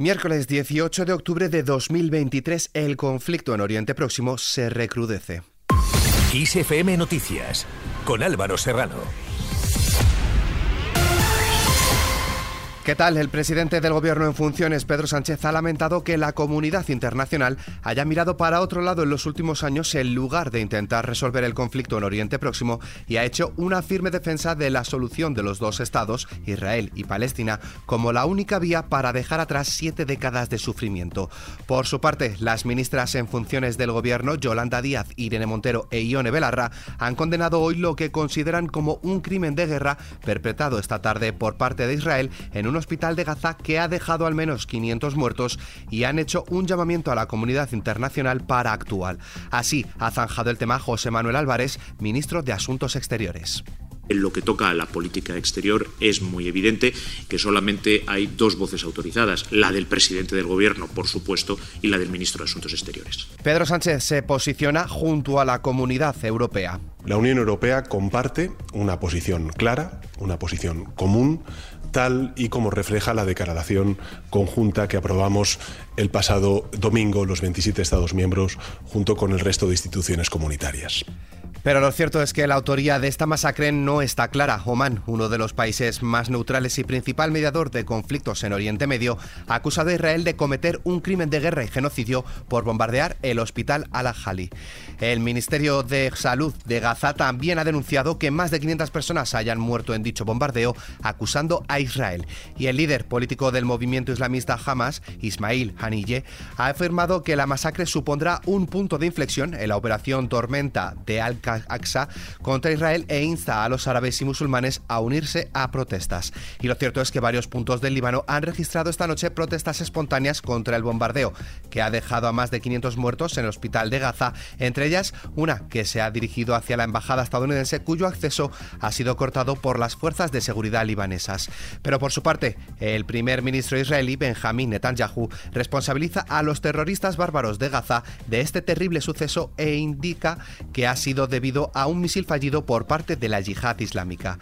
Miércoles 18 de octubre de 2023, el conflicto en Oriente Próximo se recrudece. ISFM Noticias, con Álvaro Serrano. ¿Qué tal? El presidente del Gobierno en funciones, Pedro Sánchez, ha lamentado que la comunidad internacional haya mirado para otro lado en los últimos años en lugar de intentar resolver el conflicto en Oriente Próximo y ha hecho una firme defensa de la solución de los dos estados, Israel y Palestina, como la única vía para dejar atrás siete décadas de sufrimiento. Por su parte, las ministras en funciones del Gobierno, Yolanda Díaz, Irene Montero e Ione Belarra, han condenado hoy lo que consideran como un crimen de guerra perpetrado esta tarde por parte de Israel en un hospital de Gaza que ha dejado al menos 500 muertos y han hecho un llamamiento a la comunidad internacional para actuar. Así ha zanjado el tema José Manuel Álvarez, ministro de Asuntos Exteriores. En lo que toca a la política exterior es muy evidente que solamente hay dos voces autorizadas, la del presidente del Gobierno, por supuesto, y la del ministro de Asuntos Exteriores. Pedro Sánchez se posiciona junto a la comunidad europea. La Unión Europea comparte una posición clara, una posición común tal y como refleja la declaración conjunta que aprobamos el pasado domingo los 27 Estados miembros junto con el resto de instituciones comunitarias. Pero lo cierto es que la autoría de esta masacre no está clara. Oman, uno de los países más neutrales y principal mediador de conflictos en Oriente Medio, ha acusado a Israel de cometer un crimen de guerra y genocidio por bombardear el hospital Al-Ahli. El Ministerio de Salud de Gaza también ha denunciado que más de 500 personas hayan muerto en dicho bombardeo, acusando a Israel. Y el líder político del movimiento islamista Hamas, Ismail Haniyeh, ha afirmado que la masacre supondrá un punto de inflexión en la operación Tormenta de al AXA contra Israel e insta a los árabes y musulmanes a unirse a protestas. Y lo cierto es que varios puntos del Líbano han registrado esta noche protestas espontáneas contra el bombardeo, que ha dejado a más de 500 muertos en el hospital de Gaza, entre ellas una que se ha dirigido hacia la embajada estadounidense cuyo acceso ha sido cortado por las fuerzas de seguridad libanesas. Pero por su parte, el primer ministro israelí Benjamín Netanyahu responsabiliza a los terroristas bárbaros de Gaza de este terrible suceso e indica que ha sido de debido a un misil fallido por parte de la yihad islámica.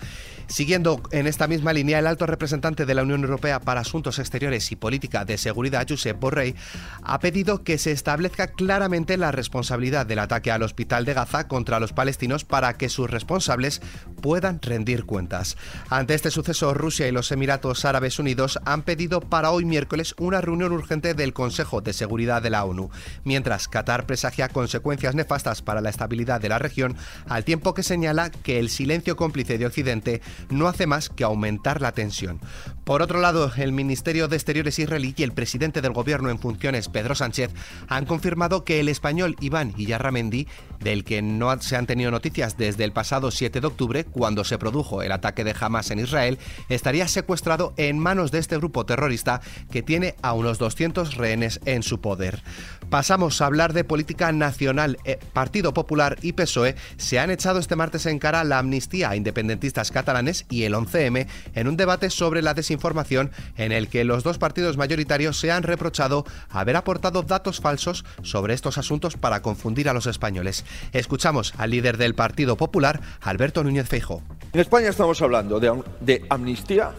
Siguiendo en esta misma línea, el alto representante de la Unión Europea para Asuntos Exteriores y Política de Seguridad, Josep Borrell, ha pedido que se establezca claramente la responsabilidad del ataque al hospital de Gaza contra los palestinos para que sus responsables puedan rendir cuentas. Ante este suceso, Rusia y los Emiratos Árabes Unidos han pedido para hoy miércoles una reunión urgente del Consejo de Seguridad de la ONU, mientras Qatar presagia consecuencias nefastas para la estabilidad de la región al tiempo que señala que el silencio cómplice de Occidente no hace más que aumentar la tensión. Por otro lado, el Ministerio de Exteriores israelí y el presidente del gobierno en funciones, Pedro Sánchez, han confirmado que el español Iván Iyarramendi, del que no se han tenido noticias desde el pasado 7 de octubre, cuando se produjo el ataque de Hamas en Israel, estaría secuestrado en manos de este grupo terrorista que tiene a unos 200 rehenes en su poder. Pasamos a hablar de política nacional. Eh, Partido Popular y PSOE se han echado este martes en cara la amnistía a independentistas catalanes y el 11M en un debate sobre la desinformación en el que los dos partidos mayoritarios se han reprochado haber aportado datos falsos sobre estos asuntos para confundir a los españoles. Escuchamos al líder del Partido Popular, Alberto Núñez Feijo. En España estamos hablando de, de amnistía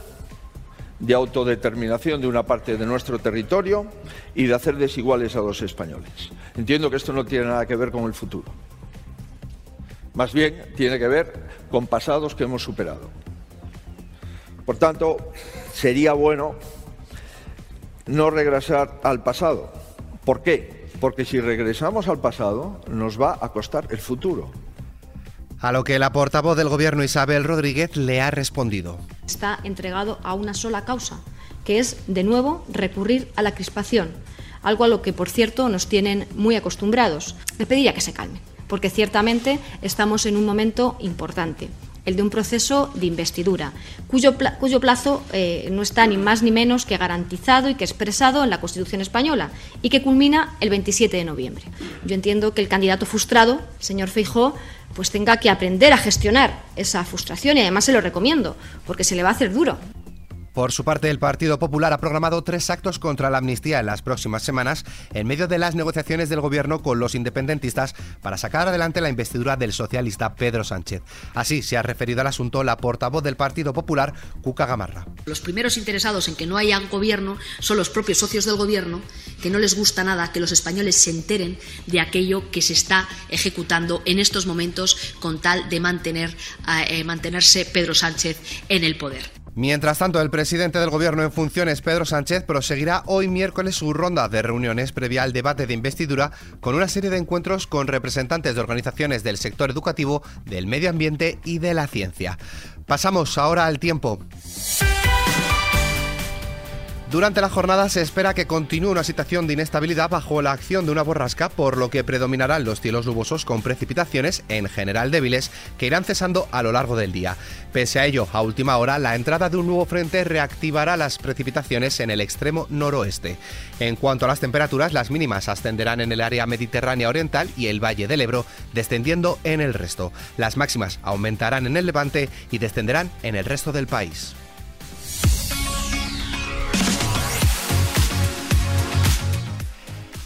de autodeterminación de una parte de nuestro territorio y de hacer desiguales a los españoles. Entiendo que esto no tiene nada que ver con el futuro. Más bien tiene que ver con pasados que hemos superado. Por tanto, sería bueno no regresar al pasado. ¿Por qué? Porque si regresamos al pasado nos va a costar el futuro. A lo que la portavoz del Gobierno Isabel Rodríguez le ha respondido. Está entregado a una sola causa, que es, de nuevo, recurrir a la crispación, algo a lo que, por cierto, nos tienen muy acostumbrados. Le pediría que se calme porque ciertamente estamos en un momento importante el de un proceso de investidura, cuyo, cuyo plazo eh, no está ni más ni menos que garantizado y que expresado en la Constitución española y que culmina el 27 de noviembre. Yo entiendo que el candidato frustrado, señor Feijó, pues tenga que aprender a gestionar esa frustración y además se lo recomiendo, porque se le va a hacer duro. Por su parte, el Partido Popular ha programado tres actos contra la amnistía en las próximas semanas en medio de las negociaciones del gobierno con los independentistas para sacar adelante la investidura del socialista Pedro Sánchez. Así se ha referido al asunto la portavoz del Partido Popular, Cuca Gamarra. Los primeros interesados en que no haya gobierno son los propios socios del gobierno, que no les gusta nada que los españoles se enteren de aquello que se está ejecutando en estos momentos con tal de mantener, eh, mantenerse Pedro Sánchez en el poder. Mientras tanto, el presidente del Gobierno en funciones, Pedro Sánchez, proseguirá hoy miércoles su ronda de reuniones previa al debate de investidura con una serie de encuentros con representantes de organizaciones del sector educativo, del medio ambiente y de la ciencia. Pasamos ahora al tiempo. Durante la jornada se espera que continúe una situación de inestabilidad bajo la acción de una borrasca, por lo que predominarán los cielos nubosos con precipitaciones, en general débiles, que irán cesando a lo largo del día. Pese a ello, a última hora, la entrada de un nuevo frente reactivará las precipitaciones en el extremo noroeste. En cuanto a las temperaturas, las mínimas ascenderán en el área mediterránea oriental y el Valle del Ebro, descendiendo en el resto. Las máximas aumentarán en el levante y descenderán en el resto del país.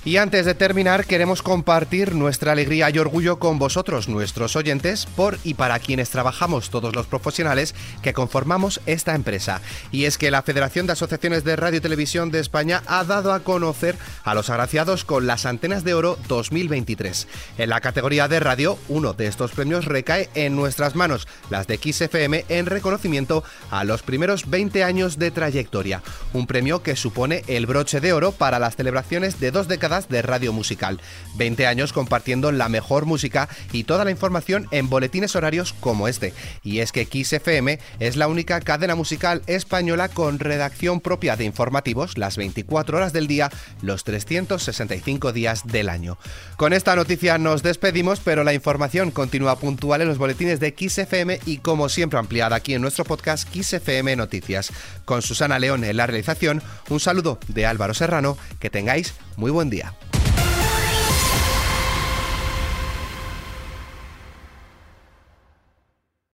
Y antes de terminar, queremos compartir nuestra alegría y orgullo con vosotros, nuestros oyentes, por y para quienes trabajamos todos los profesionales que conformamos esta empresa. Y es que la Federación de Asociaciones de Radio y Televisión de España ha dado a conocer a los agraciados con las Antenas de Oro 2023. En la categoría de radio, uno de estos premios recae en nuestras manos, las de XFM, en reconocimiento a los primeros 20 años de trayectoria. Un premio que supone el broche de oro para las celebraciones de dos de radio musical. 20 años compartiendo la mejor música y toda la información en boletines horarios como este. Y es que Kiss FM es la única cadena musical española con redacción propia de informativos las 24 horas del día, los 365 días del año. Con esta noticia nos despedimos, pero la información continúa puntual en los boletines de Kiss FM y como siempre ampliada aquí en nuestro podcast Kiss FM Noticias. Con Susana León en la realización, un saludo de Álvaro Serrano, que tengáis muy buen día.